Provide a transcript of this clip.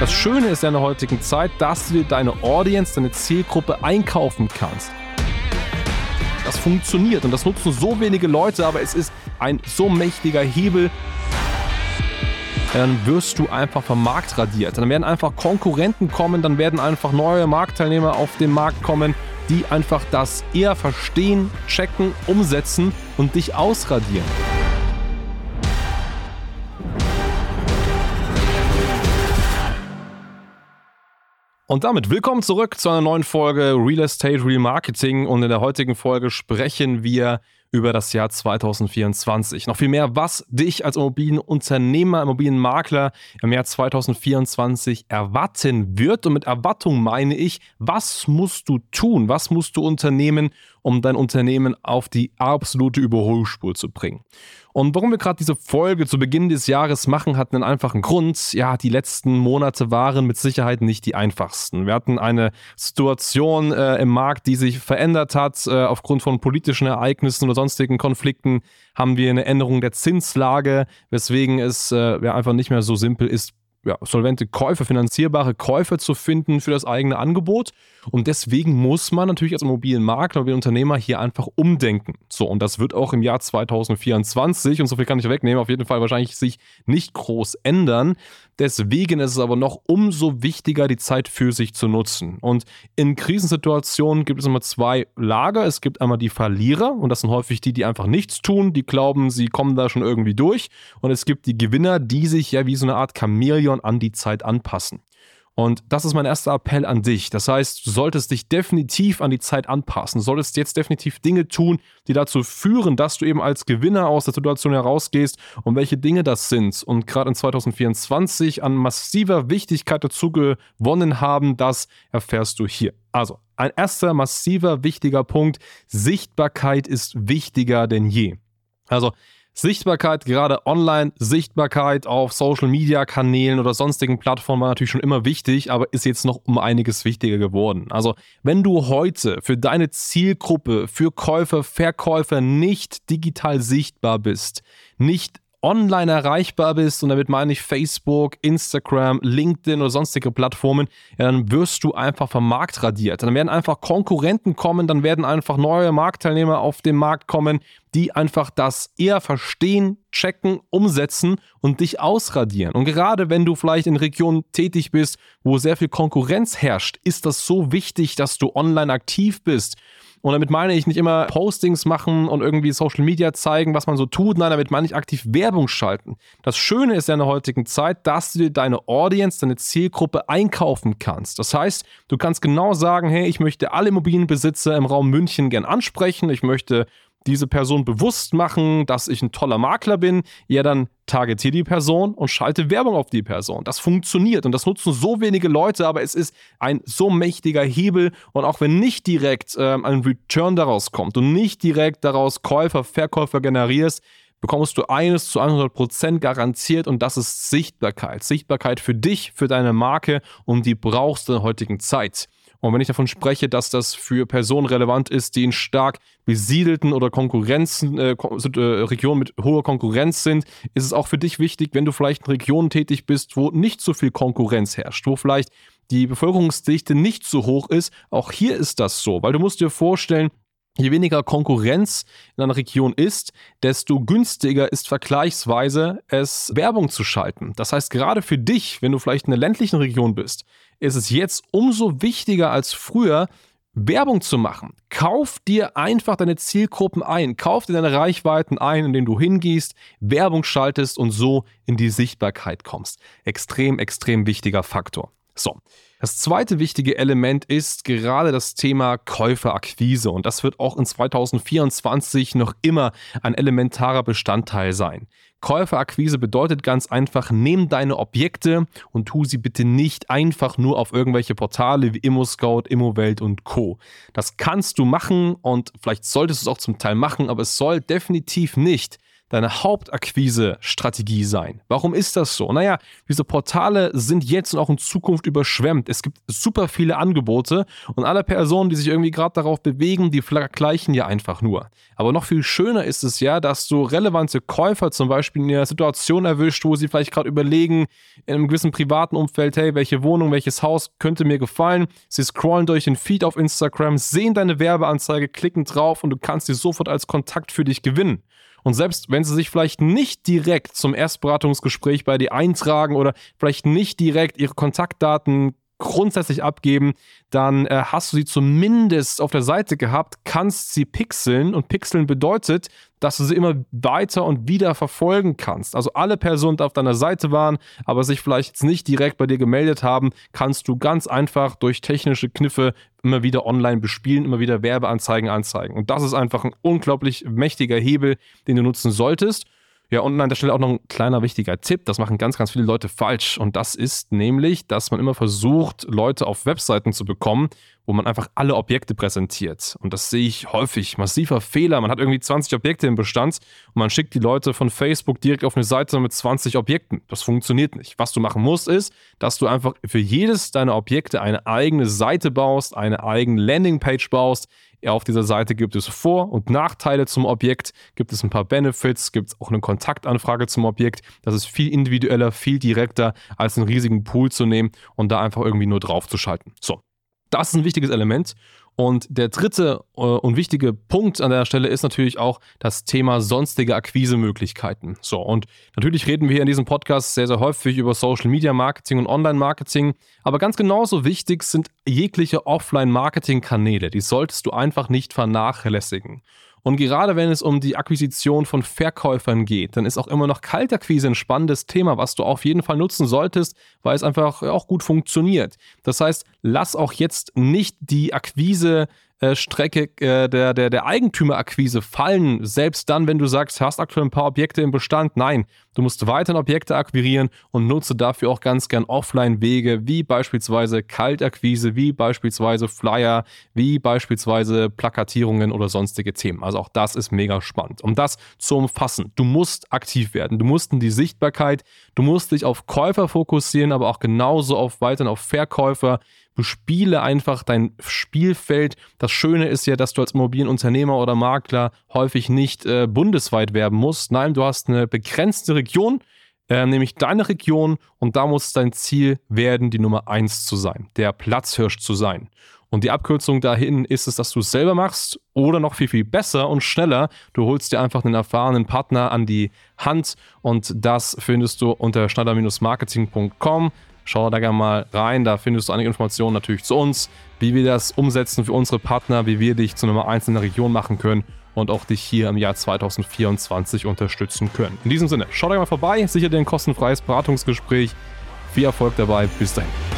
Das Schöne ist ja in der heutigen Zeit, dass du dir deine Audience, deine Zielgruppe einkaufen kannst. Das funktioniert und das nutzen so wenige Leute, aber es ist ein so mächtiger Hebel. Dann wirst du einfach vom Markt radiert. Dann werden einfach Konkurrenten kommen, dann werden einfach neue Marktteilnehmer auf den Markt kommen, die einfach das eher verstehen, checken, umsetzen und dich ausradieren. Und damit willkommen zurück zu einer neuen Folge Real Estate Real Marketing. Und in der heutigen Folge sprechen wir über das Jahr 2024. Noch viel mehr, was dich als Immobilienunternehmer, Immobilienmakler im Jahr 2024 erwarten wird. Und mit Erwartung meine ich, was musst du tun? Was musst du unternehmen, um dein Unternehmen auf die absolute Überholspur zu bringen? Und warum wir gerade diese Folge zu Beginn des Jahres machen, hat einen einfachen Grund. Ja, die letzten Monate waren mit Sicherheit nicht die einfachsten. Wir hatten eine Situation äh, im Markt, die sich verändert hat. Äh, aufgrund von politischen Ereignissen oder sonstigen Konflikten haben wir eine Änderung der Zinslage, weswegen es äh, einfach nicht mehr so simpel ist, ja, solvente Käufer, finanzierbare Käufer zu finden für das eigene Angebot. Und deswegen muss man natürlich als Immobilienmakler, Immobilienunternehmer hier einfach umdenken. So, und das wird auch im Jahr 2024, und so viel kann ich wegnehmen, auf jeden Fall wahrscheinlich sich nicht groß ändern. Deswegen ist es aber noch umso wichtiger, die Zeit für sich zu nutzen. Und in Krisensituationen gibt es immer zwei Lager. Es gibt einmal die Verlierer, und das sind häufig die, die einfach nichts tun, die glauben, sie kommen da schon irgendwie durch. Und es gibt die Gewinner, die sich ja wie so eine Art Chamäleon an die Zeit anpassen. Und das ist mein erster Appell an dich. Das heißt, du solltest dich definitiv an die Zeit anpassen. Du solltest jetzt definitiv Dinge tun, die dazu führen, dass du eben als Gewinner aus der Situation herausgehst und welche Dinge das sind. Und gerade in 2024 an massiver Wichtigkeit dazu gewonnen haben, das erfährst du hier. Also, ein erster massiver wichtiger Punkt. Sichtbarkeit ist wichtiger denn je. Also, Sichtbarkeit, gerade online, Sichtbarkeit auf Social Media Kanälen oder sonstigen Plattformen war natürlich schon immer wichtig, aber ist jetzt noch um einiges wichtiger geworden. Also, wenn du heute für deine Zielgruppe, für Käufer, Verkäufer nicht digital sichtbar bist, nicht online erreichbar bist, und damit meine ich Facebook, Instagram, LinkedIn oder sonstige Plattformen, ja, dann wirst du einfach vom Markt radiert. Dann werden einfach Konkurrenten kommen, dann werden einfach neue Marktteilnehmer auf den Markt kommen, die einfach das eher verstehen, checken, umsetzen und dich ausradieren. Und gerade wenn du vielleicht in Regionen tätig bist, wo sehr viel Konkurrenz herrscht, ist das so wichtig, dass du online aktiv bist und damit meine ich nicht immer Postings machen und irgendwie Social Media zeigen, was man so tut. Nein, damit meine ich aktiv Werbung schalten. Das Schöne ist ja in der heutigen Zeit, dass du dir deine Audience, deine Zielgruppe einkaufen kannst. Das heißt, du kannst genau sagen, hey, ich möchte alle Immobilienbesitzer im Raum München gern ansprechen. Ich möchte diese Person bewusst machen, dass ich ein toller Makler bin, ja, dann targetiere die Person und schalte Werbung auf die Person. Das funktioniert und das nutzen so wenige Leute, aber es ist ein so mächtiger Hebel und auch wenn nicht direkt ähm, ein Return daraus kommt und nicht direkt daraus Käufer, Verkäufer generierst, bekommst du eines zu 100% garantiert und das ist Sichtbarkeit. Sichtbarkeit für dich, für deine Marke und die brauchst du in der heutigen Zeit. Und wenn ich davon spreche, dass das für Personen relevant ist, die in stark besiedelten oder Konkurrenzen, äh, äh, Regionen mit hoher Konkurrenz sind, ist es auch für dich wichtig, wenn du vielleicht in Regionen tätig bist, wo nicht so viel Konkurrenz herrscht, wo vielleicht die Bevölkerungsdichte nicht so hoch ist. Auch hier ist das so, weil du musst dir vorstellen, Je weniger Konkurrenz in einer Region ist, desto günstiger ist vergleichsweise es Werbung zu schalten. Das heißt, gerade für dich, wenn du vielleicht in einer ländlichen Region bist, ist es jetzt umso wichtiger als früher, Werbung zu machen. Kauf dir einfach deine Zielgruppen ein. Kauf dir deine Reichweiten ein, indem du hingehst, Werbung schaltest und so in die Sichtbarkeit kommst. Extrem, extrem wichtiger Faktor. So. Das zweite wichtige Element ist gerade das Thema Käuferakquise und das wird auch in 2024 noch immer ein elementarer Bestandteil sein. Käuferakquise bedeutet ganz einfach, nimm deine Objekte und tu sie bitte nicht einfach nur auf irgendwelche Portale wie ImmoScout, ImmoWelt und Co. Das kannst du machen und vielleicht solltest du es auch zum Teil machen, aber es soll definitiv nicht deine Hauptakquise-Strategie sein. Warum ist das so? Naja, diese Portale sind jetzt und auch in Zukunft überschwemmt. Es gibt super viele Angebote und alle Personen, die sich irgendwie gerade darauf bewegen, die vergleichen ja einfach nur. Aber noch viel schöner ist es ja, dass du relevante Käufer zum Beispiel in einer Situation erwischt, wo sie vielleicht gerade überlegen, in einem gewissen privaten Umfeld, hey, welche Wohnung, welches Haus könnte mir gefallen. Sie scrollen durch den Feed auf Instagram, sehen deine Werbeanzeige, klicken drauf und du kannst sie sofort als Kontakt für dich gewinnen. Und selbst wenn sie sich vielleicht nicht direkt zum Erstberatungsgespräch bei dir eintragen oder vielleicht nicht direkt ihre Kontaktdaten grundsätzlich abgeben, dann äh, hast du sie zumindest auf der Seite gehabt, kannst sie pixeln und pixeln bedeutet, dass du sie immer weiter und wieder verfolgen kannst. Also alle Personen, die auf deiner Seite waren, aber sich vielleicht jetzt nicht direkt bei dir gemeldet haben, kannst du ganz einfach durch technische Kniffe immer wieder online bespielen, immer wieder Werbeanzeigen anzeigen. Und das ist einfach ein unglaublich mächtiger Hebel, den du nutzen solltest. Ja, und an der Stelle auch noch ein kleiner wichtiger Tipp. Das machen ganz, ganz viele Leute falsch. Und das ist nämlich, dass man immer versucht, Leute auf Webseiten zu bekommen, wo man einfach alle Objekte präsentiert. Und das sehe ich häufig. Massiver Fehler. Man hat irgendwie 20 Objekte im Bestand und man schickt die Leute von Facebook direkt auf eine Seite mit 20 Objekten. Das funktioniert nicht. Was du machen musst, ist, dass du einfach für jedes deiner Objekte eine eigene Seite baust, eine eigene Landingpage baust, auf dieser Seite gibt es Vor- und Nachteile zum Objekt, gibt es ein paar Benefits, gibt es auch eine Kontaktanfrage zum Objekt. Das ist viel individueller, viel direkter, als einen riesigen Pool zu nehmen und da einfach irgendwie nur drauf zu schalten. So, das ist ein wichtiges Element. Und der dritte äh, und wichtige Punkt an der Stelle ist natürlich auch das Thema sonstige Akquisemöglichkeiten. So, und natürlich reden wir hier in diesem Podcast sehr, sehr häufig über Social Media Marketing und Online Marketing. Aber ganz genauso wichtig sind jegliche Offline-Marketing-Kanäle. Die solltest du einfach nicht vernachlässigen. Und gerade wenn es um die Akquisition von Verkäufern geht, dann ist auch immer noch Kaltakquise ein spannendes Thema, was du auf jeden Fall nutzen solltest, weil es einfach auch gut funktioniert. Das heißt, lass auch jetzt nicht die Akquise Strecke äh, der, der, der Eigentümerakquise fallen, selbst dann, wenn du sagst, hast aktuell ein paar Objekte im Bestand. Nein, du musst weiterhin Objekte akquirieren und nutze dafür auch ganz gern Offline-Wege, wie beispielsweise Kaltakquise, wie beispielsweise Flyer, wie beispielsweise Plakatierungen oder sonstige Themen. Also auch das ist mega spannend. Um das zu umfassen, du musst aktiv werden, du musst in die Sichtbarkeit, du musst dich auf Käufer fokussieren, aber auch genauso auf weiterhin auf Verkäufer bespiele einfach dein Spielfeld. Das Schöne ist ja, dass du als Immobilienunternehmer oder Makler häufig nicht äh, bundesweit werben musst. Nein, du hast eine begrenzte Region, äh, nämlich deine Region und da muss dein Ziel werden, die Nummer 1 zu sein, der Platzhirsch zu sein. Und die Abkürzung dahin ist es, dass du es selber machst oder noch viel, viel besser und schneller. Du holst dir einfach einen erfahrenen Partner an die Hand und das findest du unter schneider-marketing.com. Schau da gerne mal rein, da findest du einige Informationen natürlich zu uns, wie wir das umsetzen für unsere Partner, wie wir dich zu Nummer 1 in der Region machen können und auch dich hier im Jahr 2024 unterstützen können. In diesem Sinne, schau da mal vorbei, sicher dir ein kostenfreies Beratungsgespräch. Viel Erfolg dabei, bis dahin.